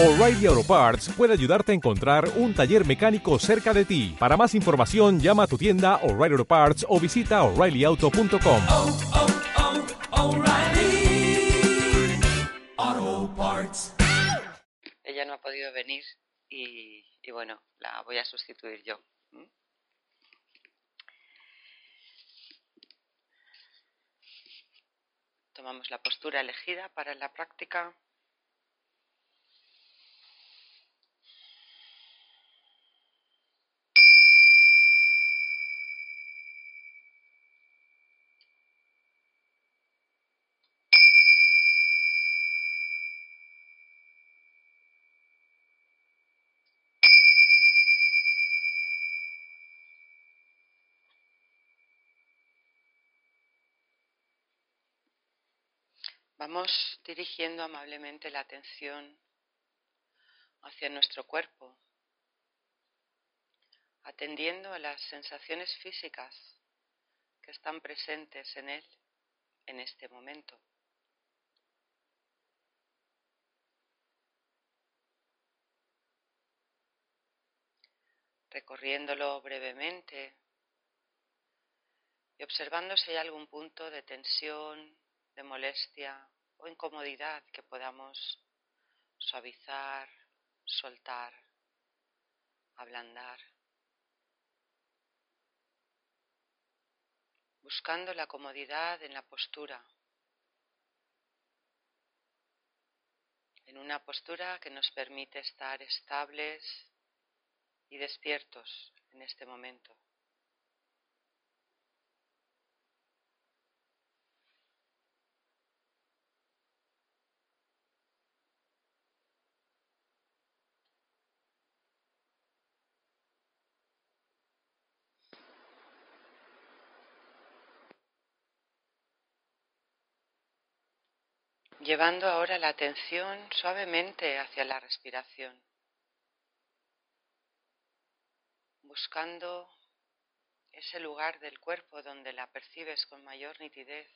O'Reilly Auto Parts puede ayudarte a encontrar un taller mecánico cerca de ti. Para más información, llama a tu tienda O'Reilly Auto Parts o visita oreillyauto.com. oh, oh, Parts. ella no ha podido venir y, y bueno, la voy a sustituir yo. ¿m? Tomamos la postura elegida para la práctica. Vamos dirigiendo amablemente la atención hacia nuestro cuerpo, atendiendo a las sensaciones físicas que están presentes en él en este momento. Recorriéndolo brevemente y observando si hay algún punto de tensión, de molestia o incomodidad que podamos suavizar, soltar, ablandar, buscando la comodidad en la postura, en una postura que nos permite estar estables y despiertos en este momento. Llevando ahora la atención suavemente hacia la respiración, buscando ese lugar del cuerpo donde la percibes con mayor nitidez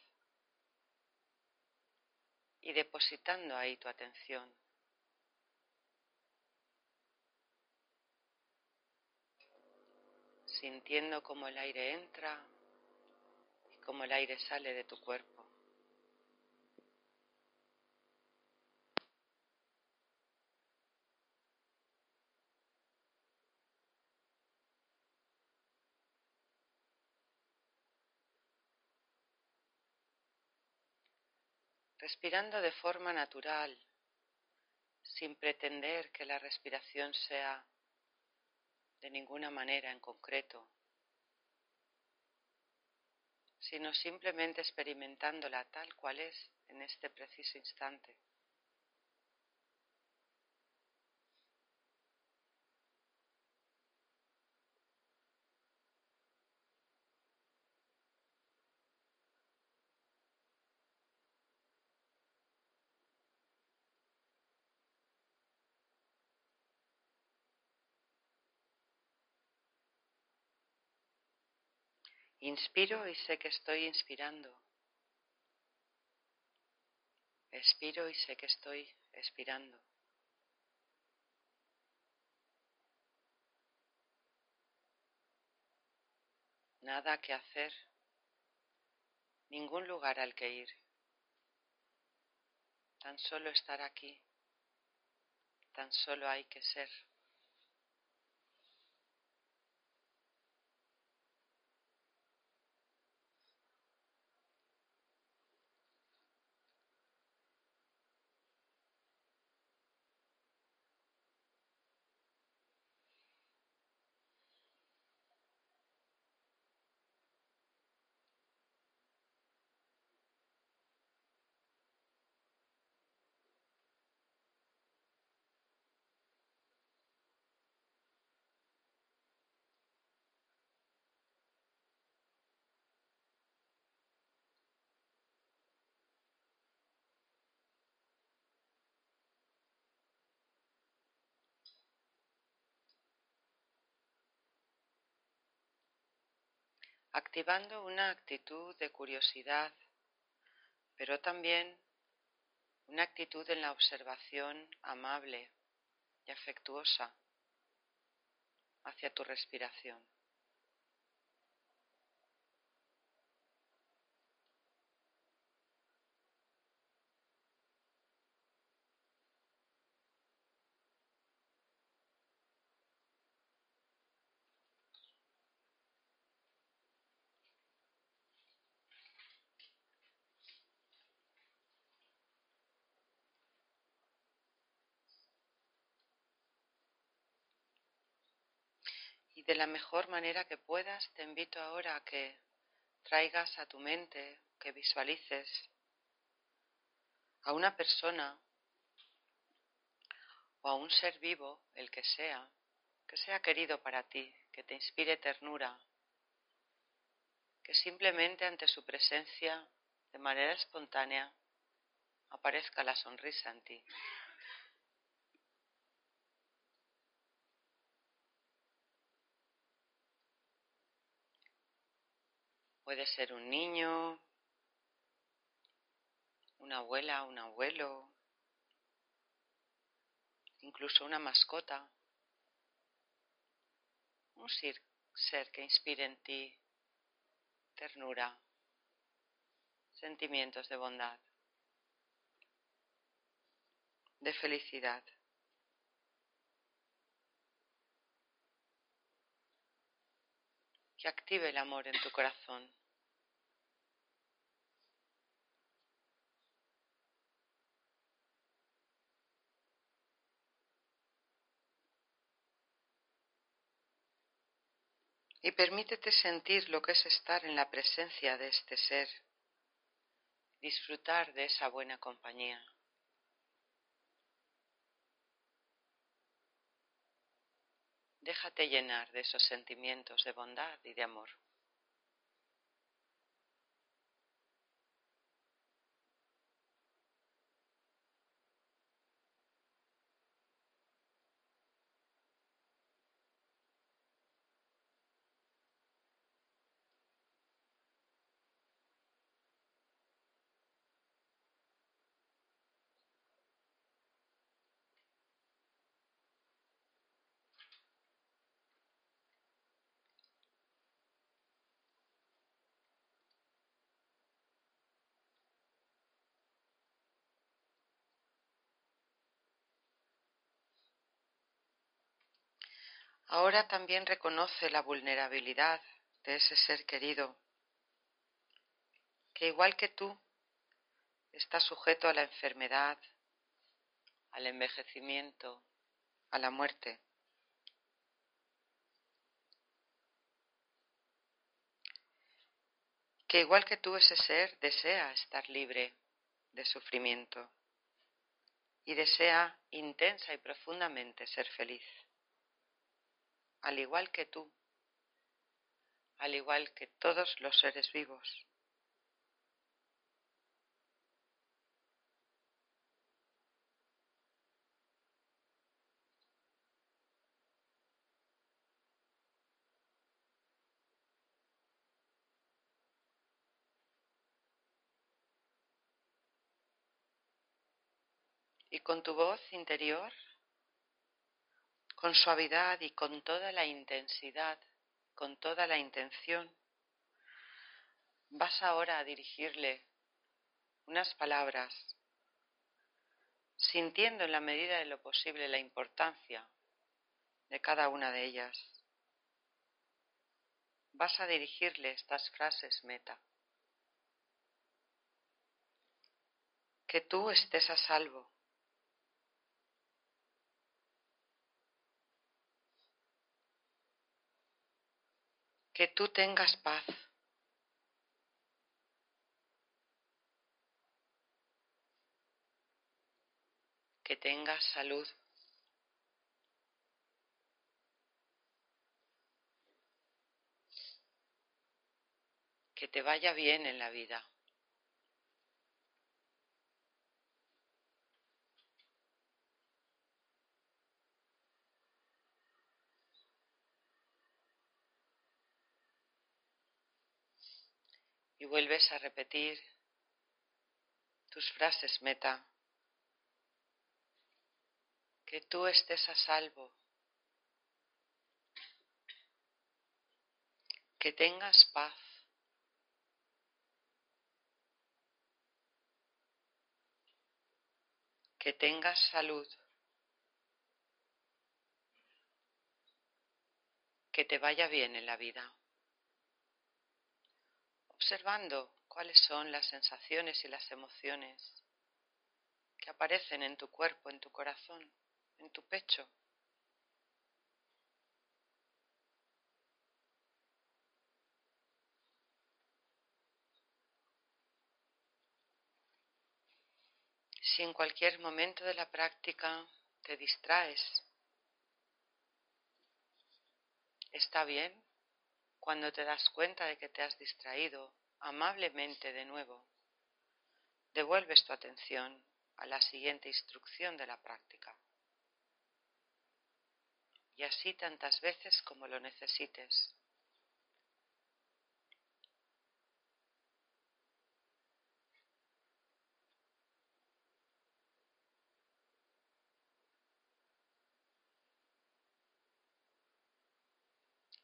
y depositando ahí tu atención. sintiendo cómo el aire entra y cómo el aire sale de tu cuerpo. Respirando de forma natural, sin pretender que la respiración sea de ninguna manera en concreto, sino simplemente experimentándola tal cual es en este preciso instante. Inspiro y sé que estoy inspirando. Expiro y sé que estoy expirando. Nada que hacer, ningún lugar al que ir. Tan solo estar aquí, tan solo hay que ser. Activando una actitud de curiosidad, pero también una actitud en la observación amable, y afectuosa hacia tu respiración. De la mejor manera que puedas, te invito ahora a que traigas a tu mente, que visualices a una persona o a un ser vivo, el que sea, que sea querido para ti, que te inspire ternura, que simplemente ante su presencia, de manera espontánea, aparezca la sonrisa en ti. Puede ser un niño, una abuela, un abuelo, incluso una mascota, un ser que inspire en ti ternura, sentimientos de bondad, de felicidad. Que active el amor en tu corazón. Y permítete sentir lo que es estar en la presencia de este ser, disfrutar de esa buena compañía. Déjate llenar de esos sentimientos de bondad y de amor. Ahora también reconoce la vulnerabilidad de ese ser querido, que igual que tú está sujeto a la enfermedad, al envejecimiento, a la muerte. Que igual que tú ese ser desea estar libre de sufrimiento y desea intensa y profundamente ser feliz al igual que tú, al igual que todos los seres vivos. Y con tu voz interior con suavidad y con toda la intensidad, con toda la intención, vas ahora a dirigirle unas palabras, sintiendo en la medida de lo posible la importancia de cada una de ellas. Vas a dirigirle estas frases meta. Que tú estés a salvo que tú tengas paz. Que tengas salud. Que te vaya bien en la vida. Y vuelves a repetir tus frases meta que tú estés a salvo, que tengas paz. Que tengas salud. Que te vaya bien en la vida. Observando cuáles son las sensaciones y las emociones que aparecen en tu cuerpo, en tu corazón, en tu pecho. Si en cualquier momento de la práctica te distraes, está bien cuando te das cuenta de que te has distraído amablemente de nuevo. Devuelves tu atención a la siguiente instrucción de la práctica. Y así tantas veces como lo necesites.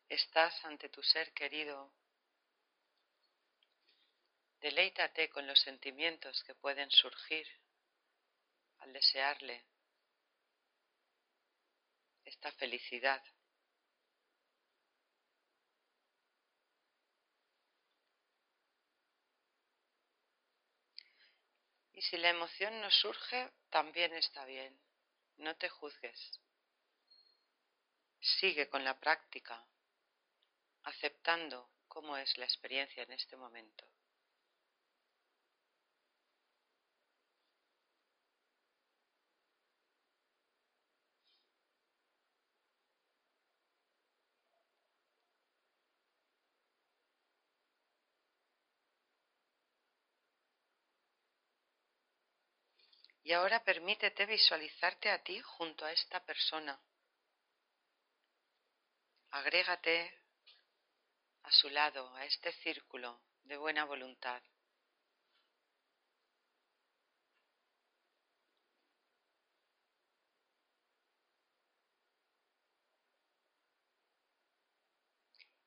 Estás ante tu ser querido. Deleítate con los sentimientos que pueden surgir al desearle esta felicidad. Y si la emoción no surge, también está bien. No te juzgues. Sigue con la práctica, aceptando cómo es la experiencia en este momento. Y ahora permítete visualizarte a ti junto a esta persona. Agrégate a su lado, a este círculo de buena voluntad.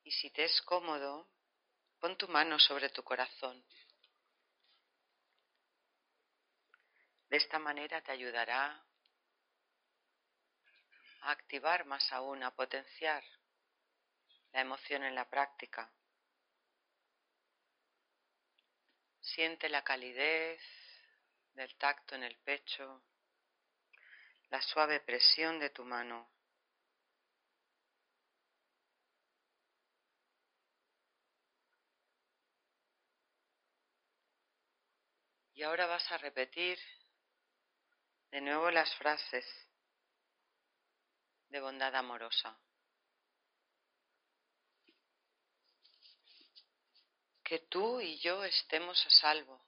Y si te es cómodo, pon tu mano sobre tu corazón. De esta manera te ayudará a activar más aún, a potenciar la emoción en la práctica. Siente la calidez del tacto en el pecho, la suave presión de tu mano. Y ahora vas a repetir de nuevo las frases de bondad amorosa. Que tú y yo estemos a salvo.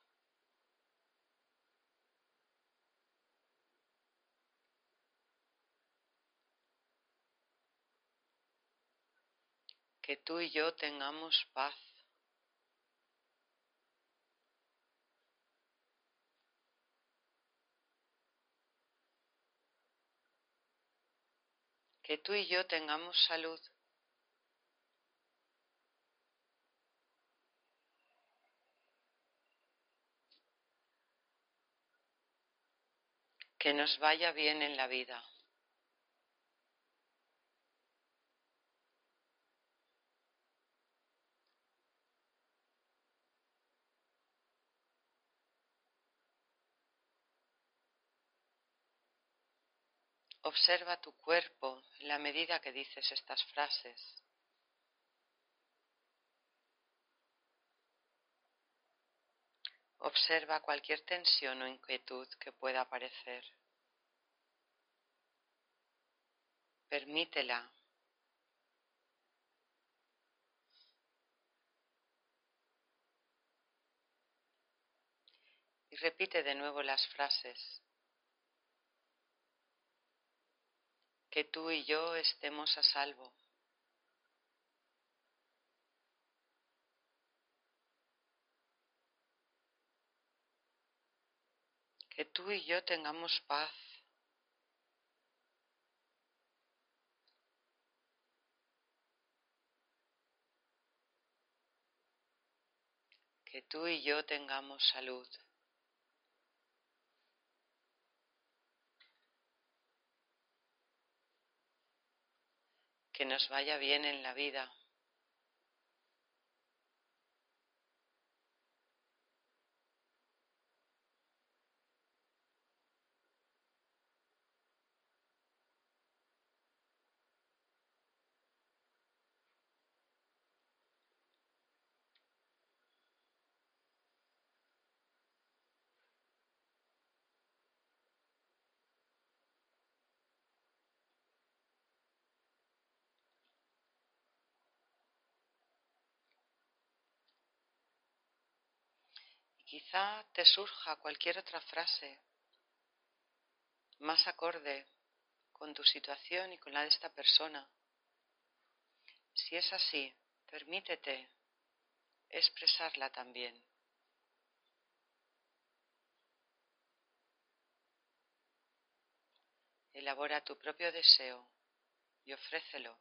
Que tú y yo tengamos paz. Que tú y yo tengamos salud. Que nos vaya bien en la vida. Observa tu cuerpo en la medida que dices estas frases. Observa cualquier tensión o inquietud que pueda aparecer. Permítela. Y repite de nuevo las frases. que tú y yo estemos a salvo. Que tú y yo tengamos paz. Que tú y yo tengamos salud. Que nos vaya bien en la vida. Quizá te surja cualquier otra frase más acorde con tu situación y con la de esta persona. Si es así, permítete expresarla también. Elabora tu propio deseo y ofrécelo.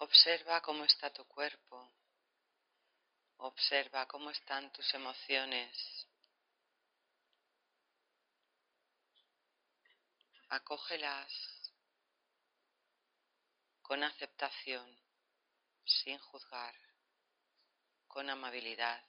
Observa cómo está tu cuerpo. Observa cómo están tus emociones. Acógelas con aceptación, sin juzgar, con amabilidad.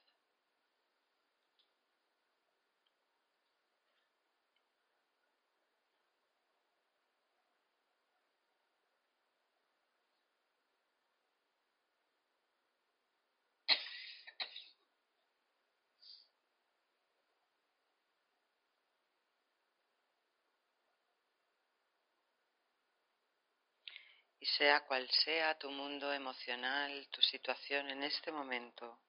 y sea cual sea tu mundo emocional, tu situación en este momento,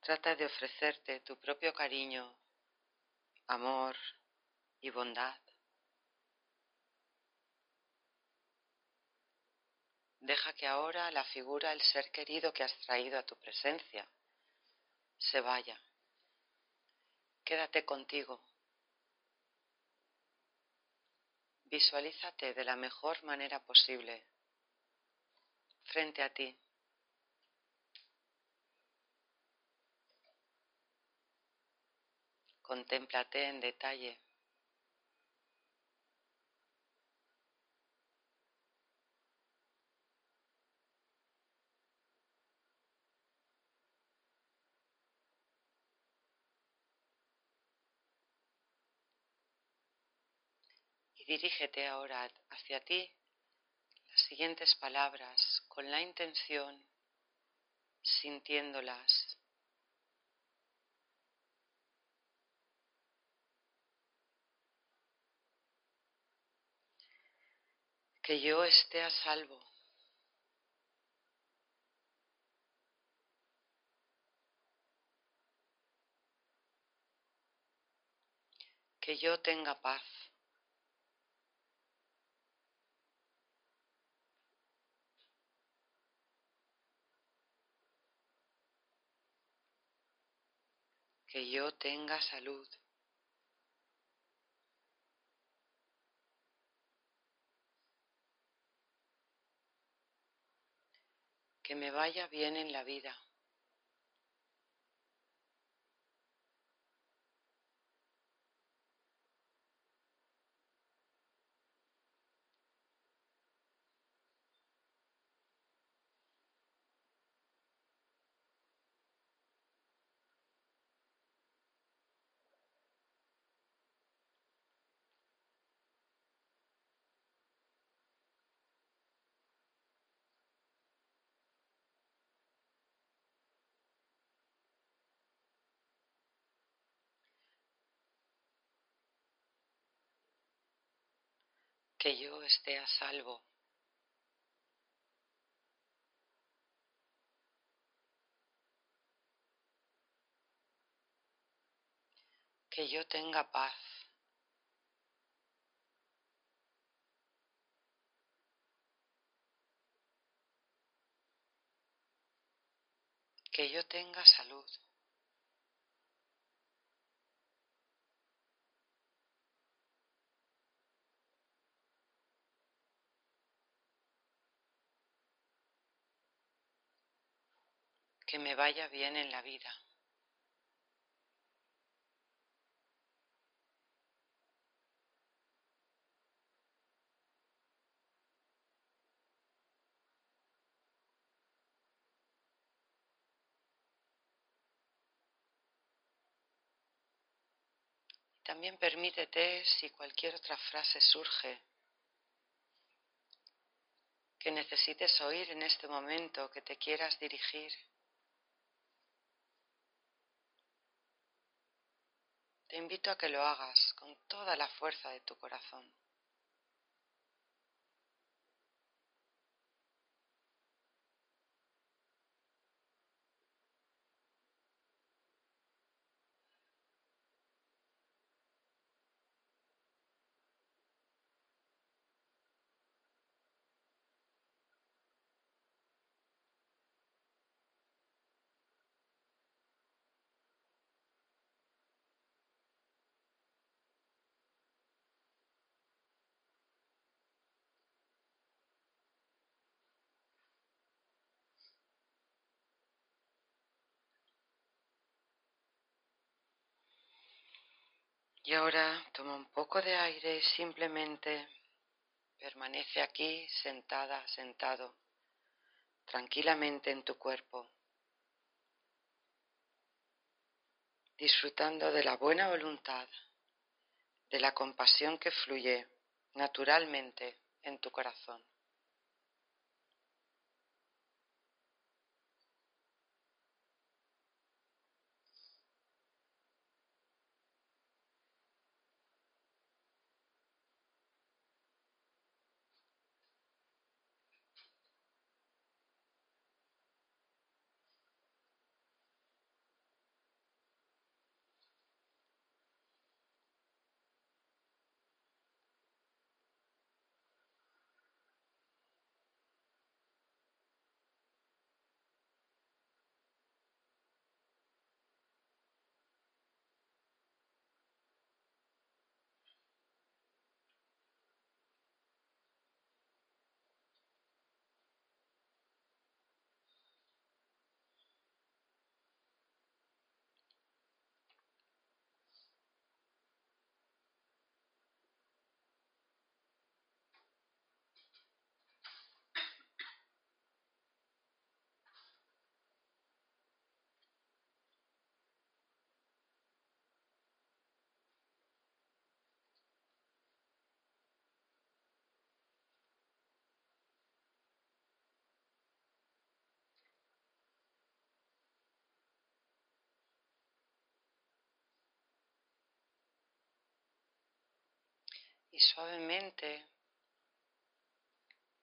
trata de ofrecerte tu propio cariño, amor y bondad. Deja que ahora la figura, el ser querido que has traído a tu presencia, se vaya. Quédate contigo Visualízate de la mejor manera posible frente a ti. Contémplate en detalle. Dirígete ahora hacia ti las siguientes palabras con la intención, sintiéndolas. Que yo esté a salvo. Que yo tenga paz. Que yo tenga salud. Que me vaya bien en la vida. Que yo esté a salvo. Que yo tenga paz. Que yo tenga salud. Que me vaya bien en la vida. También permítete, si cualquier otra frase surge, que necesites oír en este momento, que te quieras dirigir, Te invito a que lo hagas con toda la fuerza de tu corazón. Y ahora toma un poco de aire y simplemente permanece aquí sentada, sentado, tranquilamente en tu cuerpo, disfrutando de la buena voluntad, de la compasión que fluye naturalmente en tu corazón. Y suavemente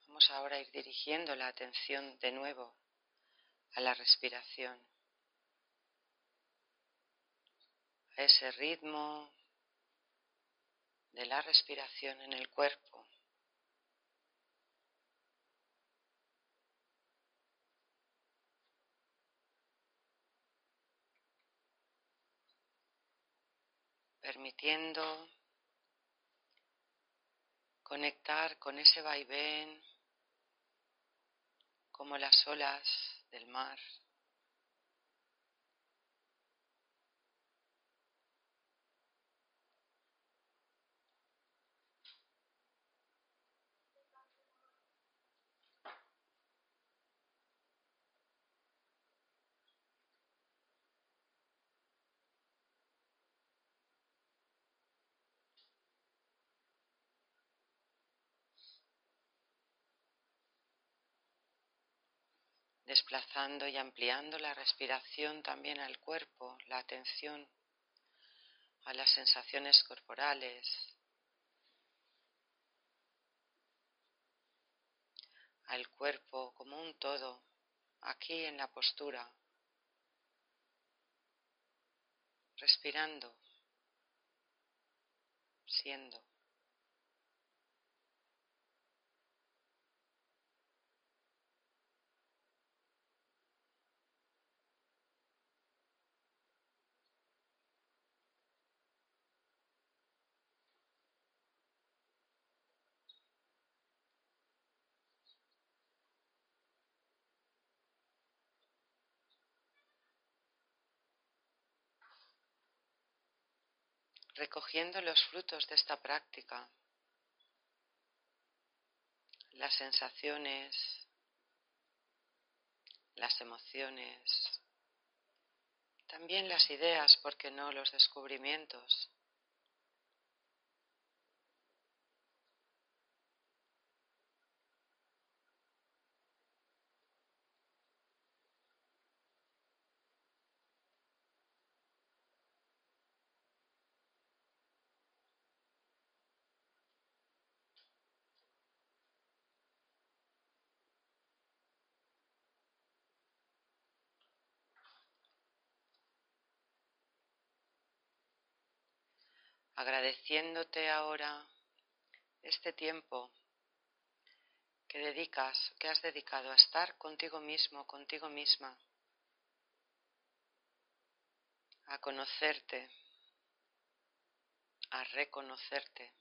vamos ahora a ir dirigiendo la atención de nuevo a la respiración, a ese ritmo de la respiración en el cuerpo. permitiendo conectar con ese vaivén como las olas del mar. Desplazando y ampliando la respiración también al cuerpo, la atención a las sensaciones corporales, al cuerpo como un todo, aquí en la postura, respirando, siendo. Recogiendo los frutos de esta práctica, las sensaciones, las emociones, también las ideas, porque no los descubrimientos. Agradeciéndote ahora este tiempo que dedicas, que has dedicado a estar contigo mismo, contigo misma, a conocerte, a reconocerte.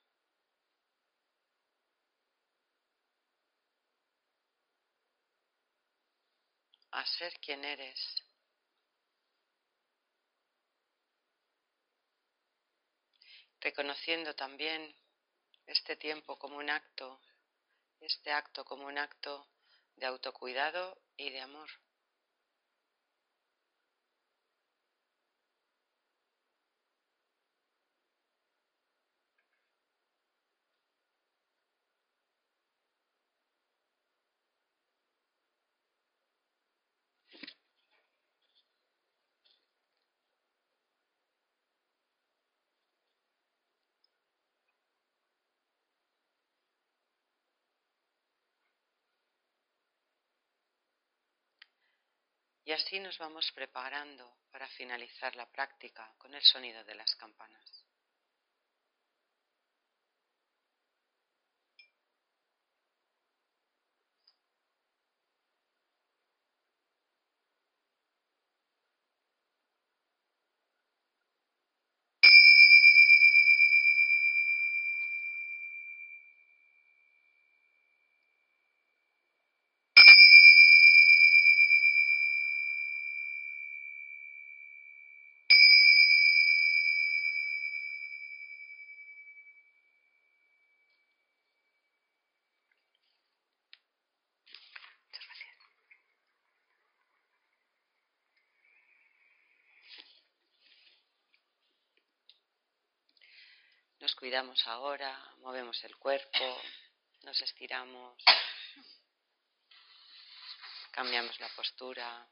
a ser quien eres. Reconociendo también este tiempo como un acto, este acto como un acto de autocuidado y de amor. Y así nos vamos preparando para finalizar la práctica con el sonido de las campanas. Nos cuidamos ahora, movemos el cuerpo, nos estiramos, cambiamos la postura.